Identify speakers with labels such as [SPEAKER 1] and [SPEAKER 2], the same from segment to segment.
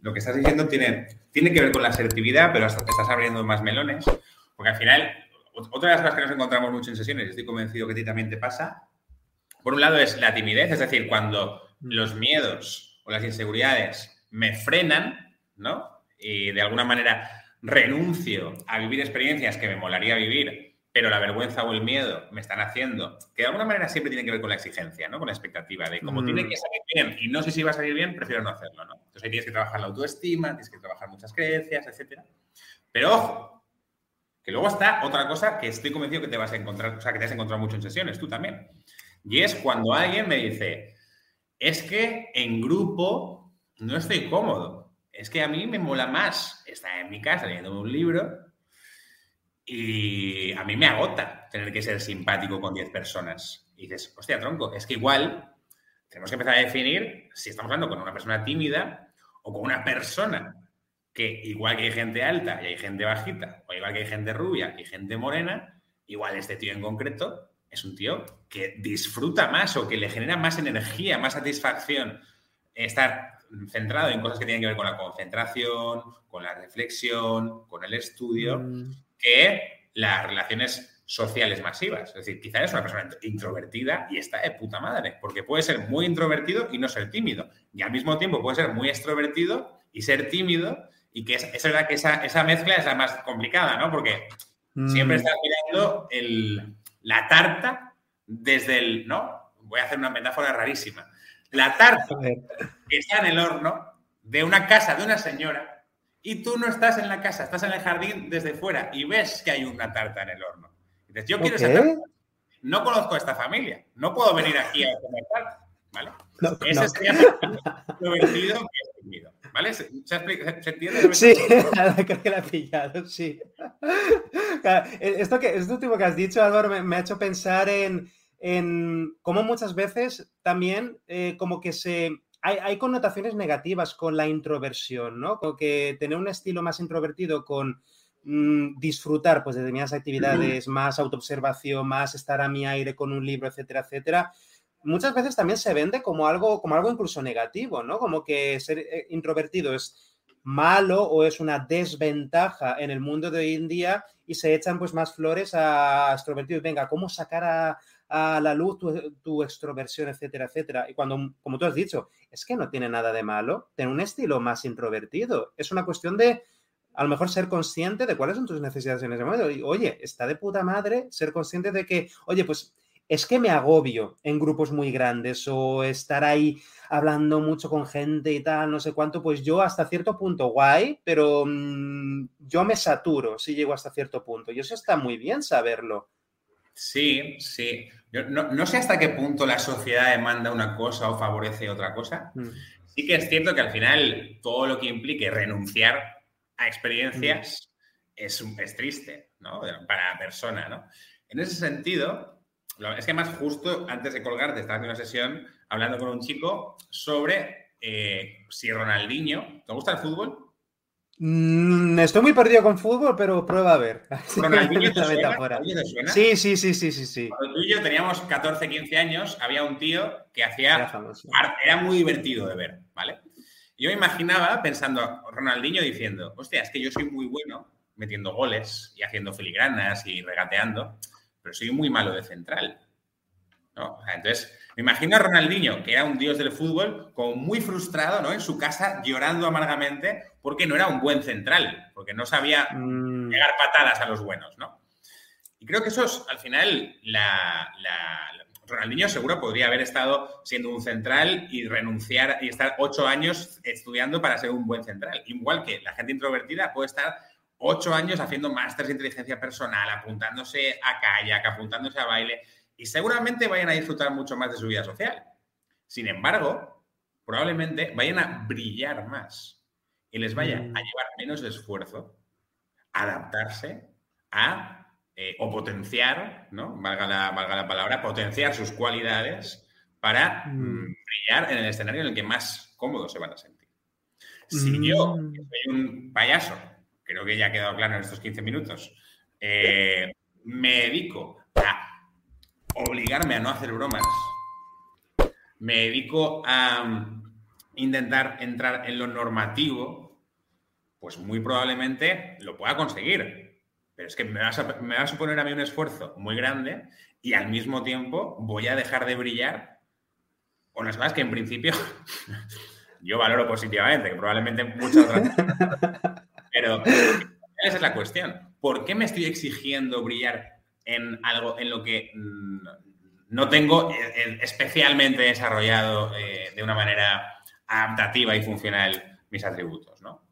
[SPEAKER 1] lo que estás diciendo tiene, tiene que ver con la asertividad, pero hasta te estás abriendo más melones, porque al final, otra de las cosas que nos encontramos mucho en sesiones, y estoy convencido que a ti también te pasa, por un lado es la timidez, es decir, cuando los miedos o las inseguridades me frenan, ¿no? Y de alguna manera renuncio a vivir experiencias que me molaría vivir, pero la vergüenza o el miedo me están haciendo, que de alguna manera siempre tiene que ver con la exigencia, ¿no? Con la expectativa de como tiene mm. que salir bien y no sé si va a salir bien, prefiero no hacerlo, ¿no? Entonces ahí tienes que trabajar la autoestima, tienes que trabajar muchas creencias, etcétera. Pero ojo, que luego está otra cosa que estoy convencido que te vas a encontrar, o sea, que te has encontrado mucho en sesiones, tú también. Y es cuando alguien me dice, es que en grupo no estoy cómodo. Es que a mí me mola más estar en mi casa leyendo un libro y a mí me agota tener que ser simpático con 10 personas. Y dices, hostia, tronco, es que igual tenemos que empezar a definir si estamos hablando con una persona tímida o con una persona que igual que hay gente alta y hay gente bajita, o igual que hay gente rubia y gente morena, igual este tío en concreto es un tío que disfruta más o que le genera más energía, más satisfacción estar centrado en cosas que tienen que ver con la concentración, con la reflexión, con el estudio, mm. Que las relaciones sociales masivas. Es decir, quizás es una persona introvertida y está de puta madre, porque puede ser muy introvertido y no ser tímido. Y al mismo tiempo puede ser muy extrovertido y ser tímido, y que es, verdad que esa, esa, mezcla es la más complicada, ¿no? Porque siempre mm. estás mirando el, la tarta desde el, ¿no? Voy a hacer una metáfora rarísima. La tarta que está en el horno de una casa de una señora y tú no estás en la casa, estás en el jardín desde fuera y ves que hay una tarta en el horno. dices, yo quiero esa tarta. No conozco a esta familia, no puedo venir aquí a comer tarta. ¿Vale? Ese sería lo vendido que es ¿Vale? ¿Se, entiende?
[SPEAKER 2] Sí, creo que la he pillado, sí. Esto, que, esto último que has dicho, Álvaro, me, ha hecho pensar en, en cómo muchas veces también eh, como que se... Hay, hay, connotaciones negativas con la introversión, ¿no? Como que tener un estilo más introvertido con mm, disfrutar pues, de determinadas actividades, más autoobservación, más estar a mi aire con un libro, etcétera, etcétera, muchas veces también se vende como algo, como algo incluso negativo, ¿no? Como que ser eh, introvertido es malo o es una desventaja en el mundo de hoy en día y se echan pues más flores a extrovertidos. Venga, ¿cómo sacar a, la luz tu, extroversión, etcétera, etcétera? Y cuando, como tú has dicho, es que no tiene nada de malo tener un estilo más introvertido. Es una cuestión de a lo mejor ser consciente de cuáles son tus necesidades en ese momento. Y, oye, está de puta madre ser consciente de que, oye, pues es que me agobio en grupos muy grandes o estar ahí hablando mucho con gente y tal, no sé cuánto, pues yo hasta cierto punto guay, pero mm, yo me saturo si llego hasta cierto punto. Y eso está muy bien saberlo.
[SPEAKER 1] Sí, sí. no, sé hasta qué punto la sociedad demanda una cosa o favorece otra cosa. Mm. Sí que es cierto que al final todo lo que implique renunciar a experiencias mm. es, es triste, ¿no? Para la persona, ¿no? En ese sentido, es que más justo antes de colgarte estaba en una sesión hablando con un chico sobre eh, si Ronaldinho, ¿te gusta el fútbol?
[SPEAKER 2] Mm, estoy muy perdido con fútbol, pero prueba a ver.
[SPEAKER 1] ¿Ronaldinho te
[SPEAKER 2] Sí, sí, sí, sí, sí, sí.
[SPEAKER 1] Cuando tú y yo teníamos 14, 15 años, había un tío que hacía... Era, muy divertido de ver, ¿vale? Yo me imaginaba pensando, Ronaldinho diciendo, hostia, es que yo soy muy bueno metiendo goles y haciendo filigranas y regateando pero soy muy malo de central. Entonces, me imagino a Ronaldinho, que era un dios del fútbol, como muy frustrado ¿no? en su casa, llorando amargamente, porque no era un buen central, porque no sabía mm. pegar patadas a los buenos. ¿no? Y creo que eso es, al final, la, Ronaldinho seguro podría haber estado siendo un central y renunciar y estar ocho años estudiando para ser un buen central. Igual que la gente introvertida puede estar ocho años haciendo másteres de inteligencia personal, apuntándose a kayak, apuntándose a baile, y seguramente vayan a disfrutar mucho más de su vida social. Sin embargo, probablemente vayan a brillar más y les vaya a mm. llevar menos esfuerzo adaptarse a eh, o potenciar, ¿no? Valga la, valga la palabra, potenciar sus cualidades para mm. Mm, brillar en el escenario en el que más cómodos se van a sentir. Si yo, soy un payaso, creo que ya ha quedado claro en estos 15 minutos, eh, me dedico a obligarme a no hacer bromas, me dedico a intentar entrar en lo normativo, pues muy probablemente lo pueda conseguir. Pero es que me va, a, suponer a mí un esfuerzo muy grande y al mismo tiempo voy a dejar de brillar con las cosas que en principio yo valoro positivamente, que probablemente muchas otras. Pero esa es la cuestión. ¿Por qué me estoy exigiendo brillar en algo en lo que mm, no tengo eh, eh, especialmente desarrollado eh, de una manera adaptativa y funcional mis atributos, ¿no?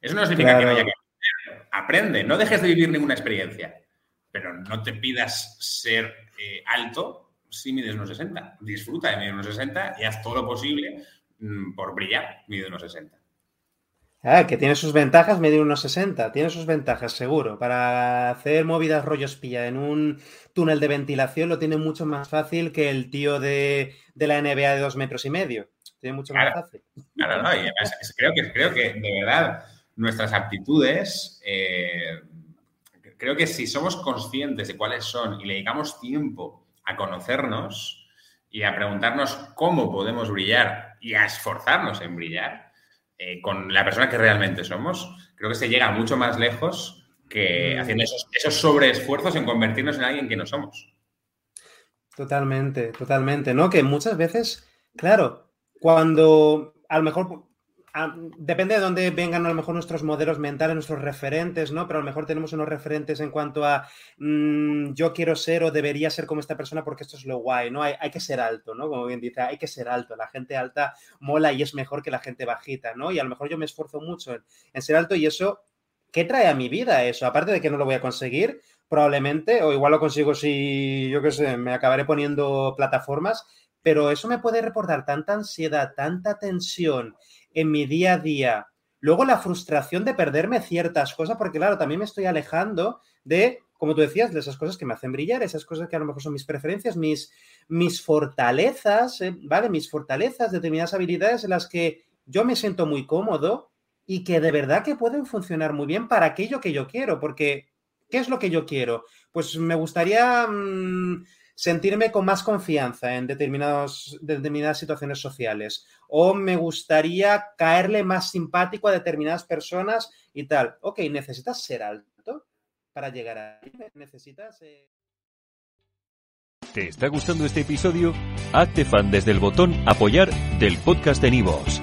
[SPEAKER 1] Eso no significa que no haya que aprender. Aprende, no dejes de vivir ninguna experiencia, pero no te pidas ser alto si mides unos 60. Disfruta de medir unos 60 y haz todo lo posible mm, por brillar mide unos 60.
[SPEAKER 2] Ah, que tiene sus ventajas medir unos 60, tiene sus ventajas, seguro. Para hacer movidas rollos pilla en un túnel de ventilación lo tiene mucho más fácil que el tío de, la NBA de dos metros y medio. Tiene mucho más fácil.
[SPEAKER 1] Claro, no, y creo que, creo que de verdad nuestras aptitudes, eh, creo que si somos conscientes de cuáles son y le dedicamos tiempo a conocernos y a preguntarnos cómo podemos brillar y a esforzarnos en brillar, eh, con la persona que realmente somos, creo que se llega mucho más lejos que mm. haciendo esos, esos sobreesfuerzos en convertirnos en alguien que no somos.
[SPEAKER 2] Totalmente, totalmente, ¿no? Que muchas veces, claro, cuando a lo mejor depende de dónde vengan a lo mejor nuestros modelos mentales, nuestros referentes, ¿no? Pero a lo mejor tenemos unos referentes en cuanto a mm, yo quiero ser o debería ser como esta persona porque esto es lo guay, ¿no? Hay, que ser alto, ¿no? Como bien dice, hay que ser alto. La gente alta mola y es mejor que la gente bajita, ¿no? Y a lo mejor yo me esfuerzo mucho en, en ser alto y eso, ¿qué trae a mi vida eso? Aparte de que no lo voy a conseguir, probablemente, o igual lo consigo si, yo qué sé, me acabaré poniendo plataformas, pero eso me puede reportar tanta ansiedad, tanta tensión en mi día a día. Luego la frustración de perderme ciertas cosas, porque claro, también me estoy alejando de, como tú decías, de esas cosas que me hacen brillar, esas cosas que a lo mejor son mis preferencias, mis, mis fortalezas, eh, ¿vale? Mis fortalezas, determinadas habilidades en las que yo me siento muy cómodo y que de verdad que pueden funcionar muy bien para aquello que yo quiero, porque ¿qué es lo que yo quiero? Pues me gustaría mm, sentirme con más confianza en determinadas situaciones sociales o me gustaría caerle más simpático a determinadas personas y tal. Ok, necesitas ser alto para llegar a. Necesitas... Eh,
[SPEAKER 3] ¿Te está gustando este episodio? Hazte fan desde el botón apoyar del podcast de Nivos.